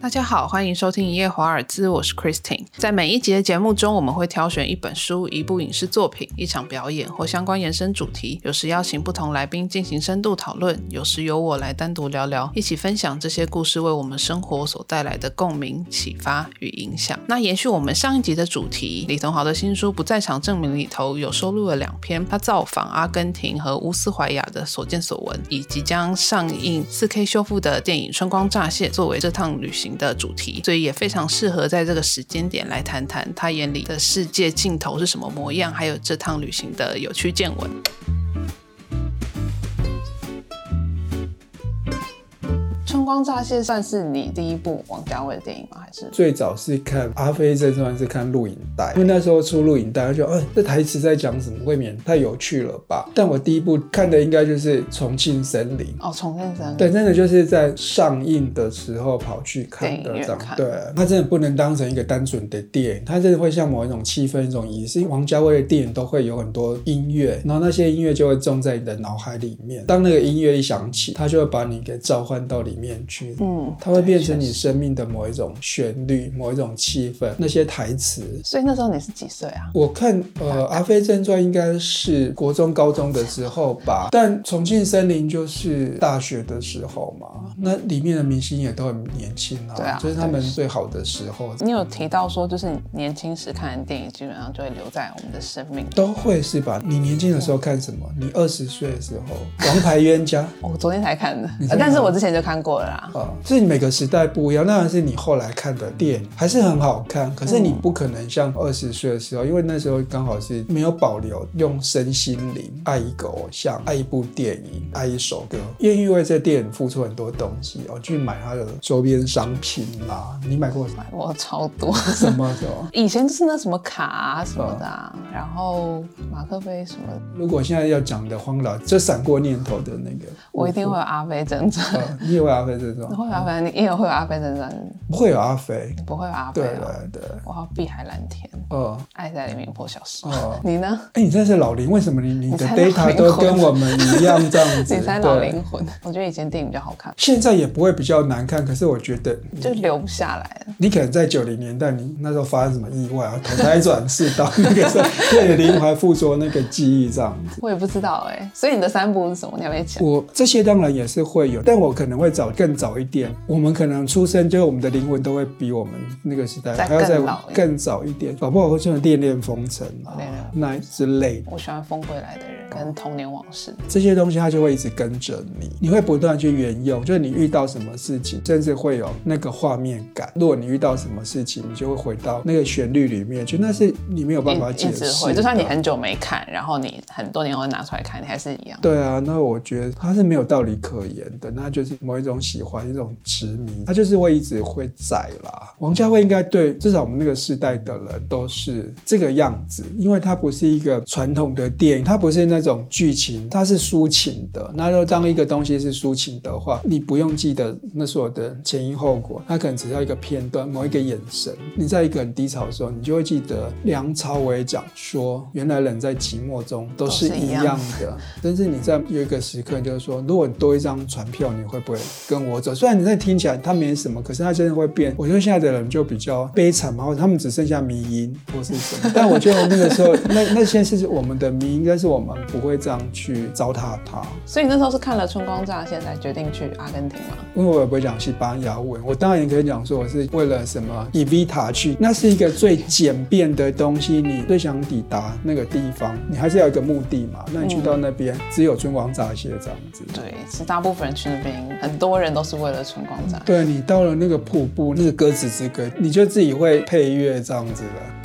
大家好，欢迎收听《一夜华尔兹》，我是 Christine。在每一集的节目中，我们会挑选一本书、一部影视作品、一场表演或相关延伸主题，有时邀请不同来宾进行深度讨论，有时由我来单独聊聊，一起分享这些故事为我们生活所带来的共鸣、启发与影响。那延续我们上一集的主题，李同豪的新书《不在场证明》里头有收录了两篇他造访阿根廷和乌斯怀亚的所见所闻，以即将上映 4K 修复的电影《春光乍泄》作为这趟旅行。的主题，所以也非常适合在这个时间点来谈谈他眼里的世界尽头是什么模样，还有这趟旅行的有趣见闻。光乍泄算是你第一部王家卫的电影吗？还是最早是看《阿飞正传》是看录影带，因为那时候出录影带，就哎，这台词在讲什么？未免太有趣了吧？但我第一部看的应该就是《重庆森林》哦，《重庆森林》对，真的就是在上映的时候跑去看的，这样对。它真的不能当成一个单纯的电影，它真的会像某一种气氛、一种仪式。王家卫的电影都会有很多音乐，然后那些音乐就会种在你的脑海里面。当那个音乐一响起，它就会把你给召唤到里。面去，嗯，它会变成你生命的某一种旋律，某一种气氛，那些台词。所以那时候你是几岁啊？我看，呃，《阿飞正传》应该是国中、高中的时候吧。但《重庆森林》就是大学的时候嘛。那里面的明星也都很年轻啊，对啊，就是他们最好的时候。你有提到说，就是年轻时看的电影，基本上就会留在我们的生命。都会是吧？你年轻的时候看什么？你二十岁的时候，《王牌冤家》，我昨天才看的，但是我之前就看过。过了啦，啊，这每个时代不一样，那是你后来看的电影还是很好看，可是你不可能像二十岁的时候，因为那时候刚好是没有保留，用身心灵爱一个偶像，爱一部电影，爱一首歌，愿意为这电影付出很多东西哦，去买他的周边商品啦。你买过？买过超多。什么的？以前就是那什么卡啊什么的，然后马克杯什么。如果现在要讲的荒老，就闪过念头的那个，我一定会有阿飞真传。你也会。阿飞这种，会有阿飞，你也有会有阿飞这种，不会有阿飞，不会有阿飞，对对对，我要碧海蓝天，哦，爱在黎明破晓时，哦，你呢？哎，你真的是老灵，为什么你你的 data 都跟我们一样这样子？你才老灵魂，我觉得以前电影比较好看，现在也不会比较难看，可是我觉得就留不下来了。你可能在九零年代，你那时候发生什么意外啊？投胎转世到那个时候，对灵魂附着那个记忆这样子，我也不知道哎。所以你的三部是什么？你要不要讲？我这些当然也是会有，但我可能会找更早一点。我们可能出生，就是我们的灵魂都会比我们那个时代还要再更早一点，搞不好会像《恋恋风尘》啊那之类。我喜欢《风归来的人》跟《童年往事》这些东西，它就会一直跟着你，你会不断去沿用。就是你遇到什么事情，甚至会有那个画面感。如果你遇到什么事情，你就会回到那个旋律里面，去那是你没有办法解释。就算你很久没看，然后你很多年后拿出来看，你还是一样。对啊，那我觉得它是没有道理可言的，那就是某一种喜喜欢一种。执迷，他就是会一直会在啦。王家卫应该对至少我们那个时代的人都是这个样子，因为他不是一个传统的电影，它不是那种剧情，它是抒情的。那就当一个东西是抒情的话，你不用记得那所有的前因后果，它可能只要一个片段，某一个眼神。你在一个很低潮的时候，你就会记得梁朝伟讲说，原来人在寂寞中都是一样的。但是你在有一个时刻，就是说，如果多一张船票，你会不会跟我走？虽然你。那听起来他没什么，可是他真的会变。我觉得现在的人就比较悲惨嘛，或者他们只剩下迷音或是什么。但我觉得那个时候，那那些是我们的迷，应该是我们不会这样去糟蹋它。所以你那时候是看了《春光乍泄》才决定去阿根廷吗？因为我也不会讲西班牙文，我当然也可以讲说我是为了什么以 Vita 去，那是一个最简便的东西。你最想抵达那个地方，你还是要一个目的嘛。那你去到那边，只有春光乍泄这样子。对，其实大部分人去那边，很多人都是为了春。对你到了那个瀑布，那个鸽子之歌，你就自己会配乐这样子的。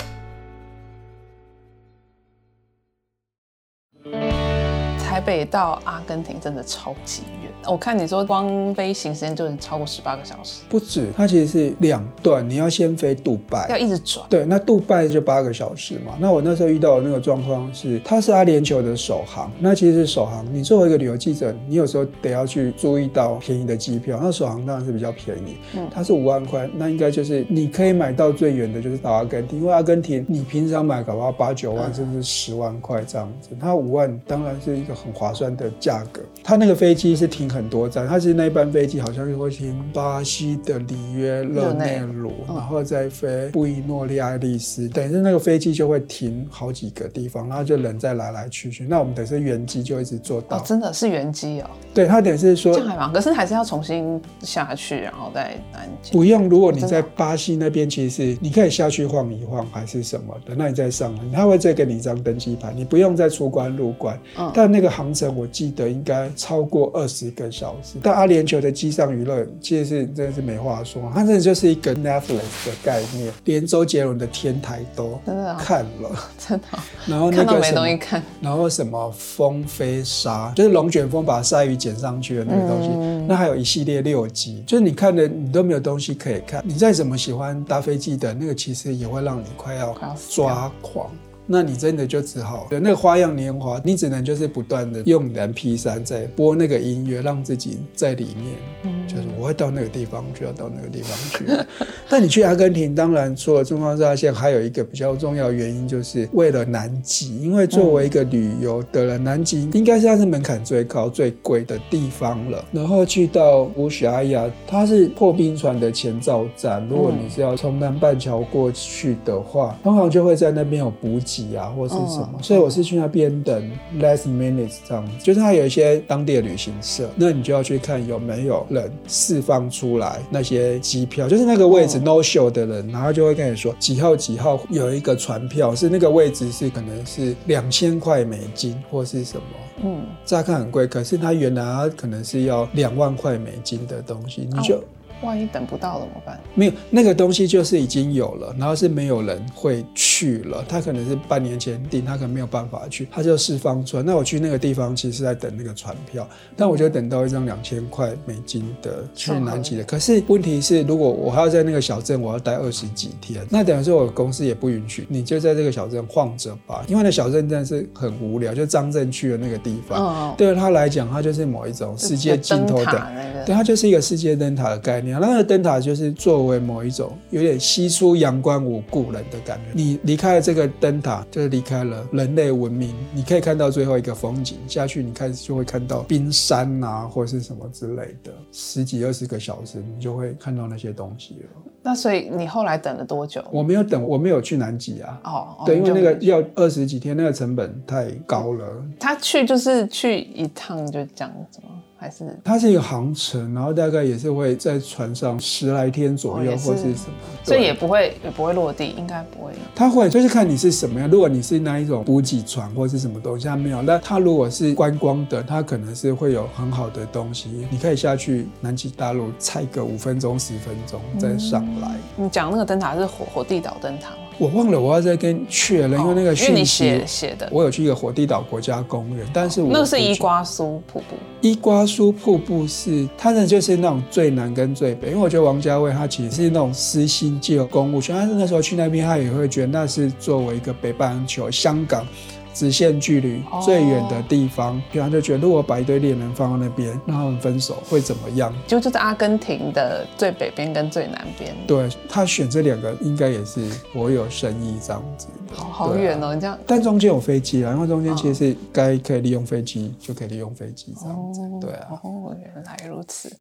北到阿根廷真的超级远。我看你说光飞行时间就超过十八个小时，不止，它其实是两段，你要先飞杜拜，要一直转。对，那杜拜就八个小时嘛。那我那时候遇到的那个状况是，它是阿联酋的首航，那其实是首航。你作为一个旅游记者，你有时候得要去注意到便宜的机票。那首航当然是比较便宜，嗯，它是五万块，那应该就是你可以买到最远的就是到阿根廷，因为阿根廷你平常买搞不好八九万甚至十万块这样子，它五万当然是一个很划算的价格。他那个飞机是停很多站，它是那一班飞机好像会停巴西的里约热内卢，然后再飞布宜诺利艾利斯，等于是那个飞机就会停好几个地方，然后就人再来来去去。那我们等于是原机就一直坐到，真的是原机哦。对，他等于是说这样还蛮，可是还是要重新下去，然后再南京。不用，如果你在巴西那边，其实你可以下去晃一晃，还是什么的，那你再上来，他会再给你一张登机牌，你不用再出关入关。嗯，但那个航程我记得应该。超过二十个小时，但阿联酋的机上娱乐其实是真的是没话说，它真的就是一个 Netflix 的概念，连周杰伦的天台都看了，真的。然后那个没东西看，然后什么风飞沙，就是龙卷风把鲨鱼捡上去的那个东西，那还有一系列六集，就是你看的你都没有东西可以看，你再怎么喜欢搭飞机的那个，其实也会让你快要抓狂。那你真的就只好那个花样年华，你只能就是不断的用你的 P 三在播那个音乐，让自己在里面。就是我会到那个地方，就要到那个地方去。但你去阿根廷，当然除了中方这条线，还有一个比较重要原因，就是为了南极。因为作为一个旅游的人，南极应该算是门槛最高、最贵的地方了。然后去到乌什阿亚，它是破冰船的前兆站。如果你是要从南半桥过去的话，通常就会在那边有补给啊，或是什么。所以我是去那边等 last minutes 这样子，就是它有一些当地的旅行社，那你就要去看有没有人。释放出来那些机票，就是那个位置 no show 的人，然后就会跟你说几号几号有一个船票，是那个位置是可能是两千块美金或是什么，嗯，乍看很贵，可是它原来可能是要两万块美金的东西，你就。万一等不到怎么办？没有那个东西就是已经有了，然后是没有人会去了。他可能是半年前订，他可能没有办法去，他就释放出来。那我去那个地方，其实是在等那个船票，但我就等到一张两千块美金的去南极的。可是问题是，如果我还要在那个小镇，我要待二十几天，那等于说我公司也不允许你就在这个小镇晃着吧，因为那小镇真的是很无聊。就张震去的那个地方，哦对他来讲，他就是某一种世界尽头的，对，他就是一个世界灯塔的概念。那个灯塔就是作为某一种有点西出阳关无故人的感觉。你离开了这个灯塔，就是离开了人类文明。你可以看到最后一个风景，下去你开始就会看到冰山啊，或是什么之类的。十几二十个小时，你就会看到那些东西了。那所以你后来等了多久？我没有等，我没有去南极啊。哦，对，因为那个要二十几天，那个成本太高了。他去就是去一趟就这样子吗？还是它是一个航程，然后大概也是会在船上十来天左右，或是什么，所以也不会也不会落地，应该不会。它会就是看你是什么样，如果你是那一种补给船或是什么东西，它没有。那它如果是观光的，它可能是会有很好的东西，你可以下去南极大陆踩个五分钟十分钟再上来。你讲那个灯塔是火火地岛灯塔吗？我忘了，我要再跟确认，因为那个讯息写的，我有去一个火地岛国家公园，但是那个是伊瓜苏瀑布。伊瓜苏瀑布是它的就是那种最南跟最北，因为我觉得王家卫他其实是那种私心借公务权，但是那时候去那边他也会觉得那是作为一个北半球香港。直线距离最远的地方，比方就觉得如果把一堆恋人放在那边，让他们分手会怎么样？就就在阿根廷的最北边跟最南边。对他选这两个，应该也是我有深意这样子。好好远哦，你这样。但中间有飞机啊，因为中间其实是该可以利用飞机就可以利用飞机这样子。对啊。哦，原来如此。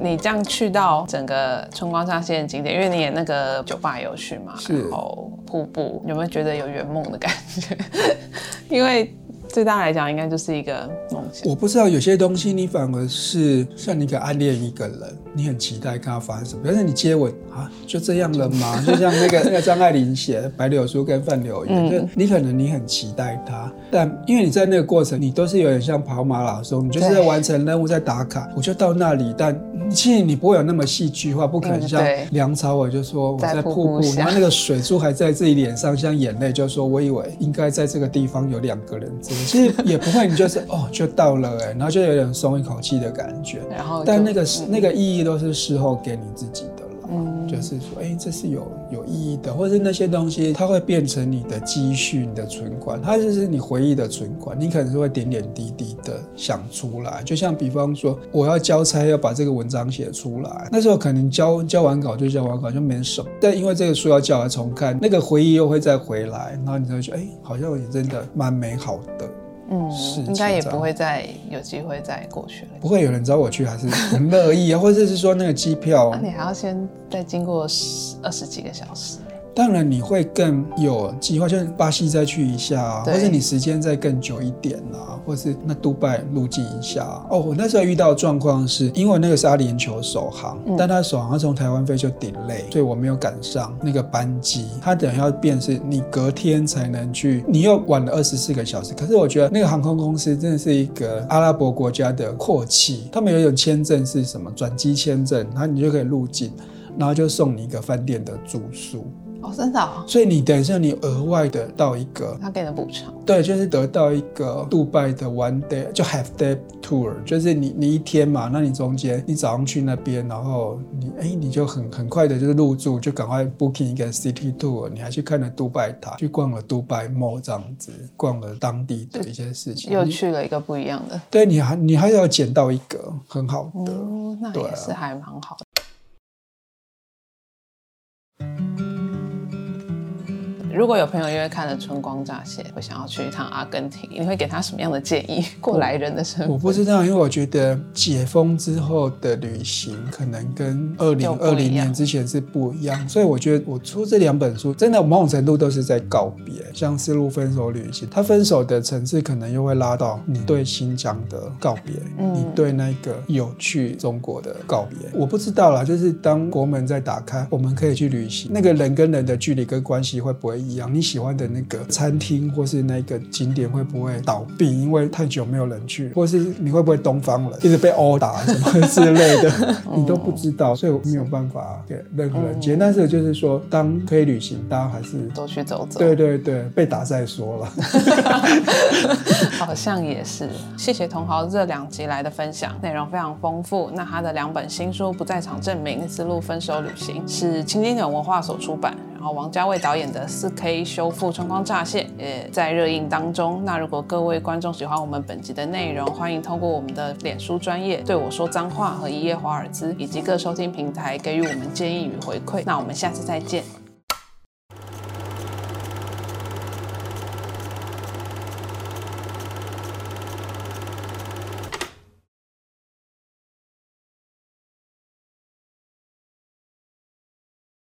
你这样去到整个春光乍现的景点，因为你也那个酒吧有去嘛，然后瀑布，有没有觉得有圆梦的感觉？因为。对大家来讲，应该就是一个梦想。我不知道有些东西，你反而是像你可暗恋一个人，你很期待跟他发生什么。但是你接吻啊，就这样了吗？就像那个 那个张爱玲写《白柳书》跟范柳园，就你可能你很期待他，但因为你在那个过程，你都是有点像跑马拉松，你就是在完成任务，在打卡。我就到那里，但其实你不会有那么戏剧化，不可能像梁朝伟就说我在瀑布，然后那个水珠还在自己脸上像眼泪，就说我以为应该在这个地方有两个人。其实也不会，你就是哦，就到了哎，然后就有点松一口气的感觉。然后，但那个是那个意义都是事后给你自己的了。嗯。就是说，哎，这是有有意义的，或者是那些东西，它会变成你的积蓄、你的存款，它就是你回忆的存款。你可能是会点点滴滴的想出来，就像比方说，我要交差，要把这个文章写出来，那时候可能交交完稿就交完稿就没什么，但因为这个书要叫来重看，那个回忆又会再回来，然后你就会觉得，哎，好像也真的蛮美好的。嗯，应该也不会再有机会再过去了。不会有人找我去，还是很乐意啊，或者是说那个机票，那你还要先再经过十二十几个小时。当然你会更有计划，就是巴西再去一下，或者你时间再更久一点啊，或是那杜拜入境一下。哦，我那时候遇到状况是因为那个是阿联酋首航，但他首航从台湾飞就顶累，所以我没有赶上那个班机。他等要变是你隔天才能去，你又晚了二十四个小时。可是我觉得那个航空公司真的是一个阿拉伯国家的阔气，他们有一种签证是什么转机签证，然后你就可以入境，然后就送你一个饭店的住宿。哦，真的，所以你等一下，你额外的到一个，他给的补偿，对，就是得到一个杜拜的 one day，就 half day tour，就是你你一天嘛，那你中间你早上去那边，然后你哎你就很很快的就是入住，就赶快 booking 一个 city tour，你还去看了杜拜塔，去逛了杜拜 mall 这样子，逛了当地的一些事情，又去了一个不一样的，对，你还你还要捡到一个很好的，那也是还蛮好的。如果有朋友因为看了《春光乍泄》，会想要去一趟阿根廷，你会给他什么样的建议？过来人的身份，我不知道，因为我觉得解封之后的旅行可能跟二零二零年之前是不一样，所以我觉得我出这两本书，真的某种程度都是在告别。像《丝路分手旅行》，他分手的层次可能又会拉到你对新疆的告别，你对那个有去中国的告别。我不知道啦，就是当国门在打开，我们可以去旅行，那个人跟人的距离跟关系会不会？一样，你喜欢的那个餐厅或是那个景点会不会倒闭？因为太久没有人去，或是你会不会东方人一直被殴打什么之类的，你都不知道，所以我没有办法给任何人解。但是就是说，当可以旅行，大家还是多去走走。对对对，被打再说了。好像也是。谢谢同豪这两集来的分享，内容非常丰富。那他的两本新书《不在场证明》《丝路分手旅行》是青金鸟文化所出版。然后王家卫导演的四 K 修复《春光乍泄》也在热映当中。那如果各位观众喜欢我们本集的内容，欢迎通过我们的脸书专业对我说脏话和一夜华尔兹以及各收听平台给予我们建议与回馈。那我们下次再见。